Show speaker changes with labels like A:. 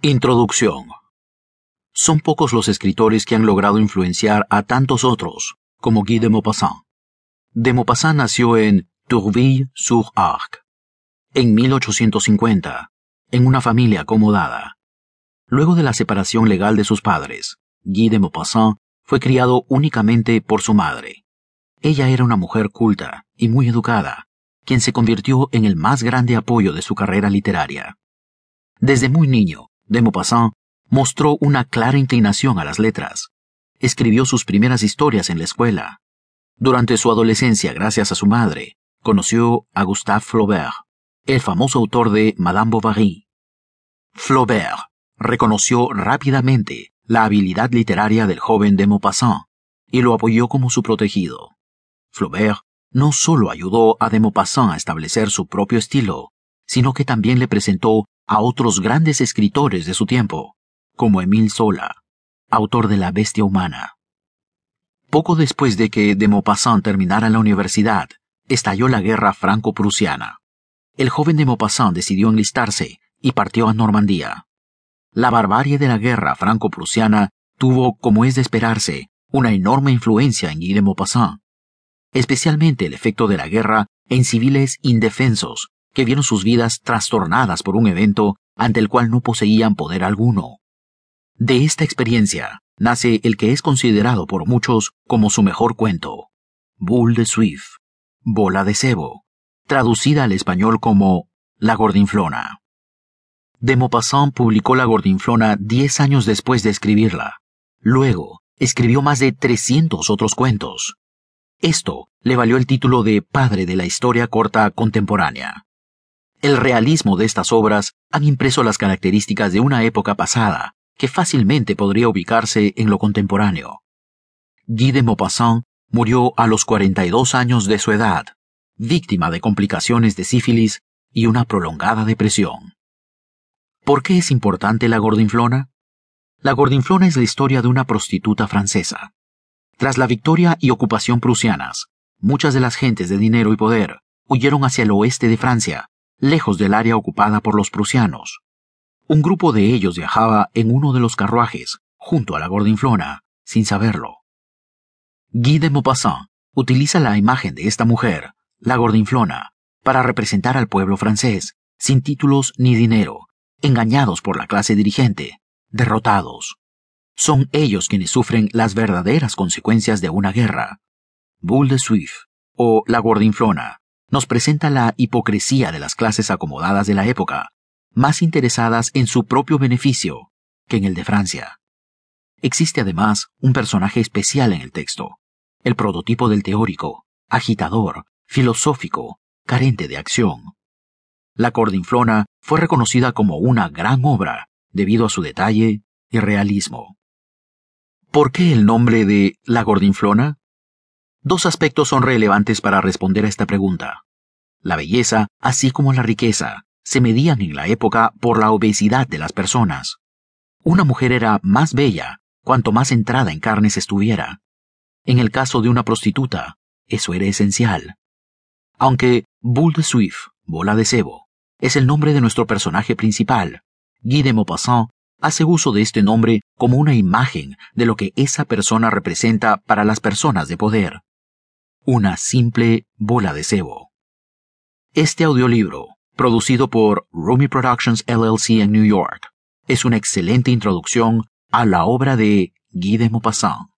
A: Introducción. Son pocos los escritores que han logrado influenciar a tantos otros, como Guy de Maupassant. De Maupassant nació en Tourville-sur-Arc, en 1850, en una familia acomodada. Luego de la separación legal de sus padres, Guy de Maupassant fue criado únicamente por su madre. Ella era una mujer culta y muy educada, quien se convirtió en el más grande apoyo de su carrera literaria. Desde muy niño, de Maupassant mostró una clara inclinación a las letras. Escribió sus primeras historias en la escuela. Durante su adolescencia, gracias a su madre, conoció a Gustave Flaubert, el famoso autor de Madame Bovary. Flaubert reconoció rápidamente la habilidad literaria del joven de Maupassant y lo apoyó como su protegido. Flaubert no solo ayudó a de Maupassant a establecer su propio estilo, sino que también le presentó a otros grandes escritores de su tiempo, como Émile Zola, autor de La Bestia Humana. Poco después de que de Maupassant terminara la universidad, estalló la guerra franco-prusiana. El joven de Maupassant decidió enlistarse y partió a Normandía. La barbarie de la guerra franco-prusiana tuvo, como es de esperarse, una enorme influencia en Guy de Maupassant, especialmente el efecto de la guerra en civiles indefensos que vieron sus vidas trastornadas por un evento ante el cual no poseían poder alguno. De esta experiencia nace el que es considerado por muchos como su mejor cuento, Bull de Swift, Bola de Cebo, traducida al español como La Gordinflona. De Maupassant publicó La Gordinflona diez años después de escribirla. Luego, escribió más de 300 otros cuentos. Esto le valió el título de Padre de la Historia Corta Contemporánea. El realismo de estas obras han impreso las características de una época pasada que fácilmente podría ubicarse en lo contemporáneo. Guy de Maupassant murió a los 42 años de su edad, víctima de complicaciones de sífilis y una prolongada depresión. ¿Por qué es importante la gordinflona? La gordinflona es la historia de una prostituta francesa. Tras la victoria y ocupación prusianas, muchas de las gentes de dinero y poder huyeron hacia el oeste de Francia lejos del área ocupada por los prusianos. Un grupo de ellos viajaba en uno de los carruajes, junto a la gordinflona, sin saberlo. Guy de Maupassant utiliza la imagen de esta mujer, la gordinflona, para representar al pueblo francés, sin títulos ni dinero, engañados por la clase dirigente, derrotados. Son ellos quienes sufren las verdaderas consecuencias de una guerra. Bull de Swift, o la gordinflona, nos presenta la hipocresía de las clases acomodadas de la época, más interesadas en su propio beneficio que en el de Francia. Existe además un personaje especial en el texto, el prototipo del teórico, agitador, filosófico, carente de acción. La Cordinflona fue reconocida como una gran obra debido a su detalle y realismo. ¿Por qué el nombre de La Gordinflona? Dos aspectos son relevantes para responder a esta pregunta. La belleza, así como la riqueza, se medían en la época por la obesidad de las personas. Una mujer era más bella cuanto más entrada en carnes estuviera. En el caso de una prostituta, eso era esencial. Aunque Bull de Swift, bola de cebo, es el nombre de nuestro personaje principal, Guy de Maupassant hace uso de este nombre como una imagen de lo que esa persona representa para las personas de poder una simple bola de cebo. Este audiolibro, producido por Rumi Productions LLC en New York, es una excelente introducción a la obra de Guy de Maupassant.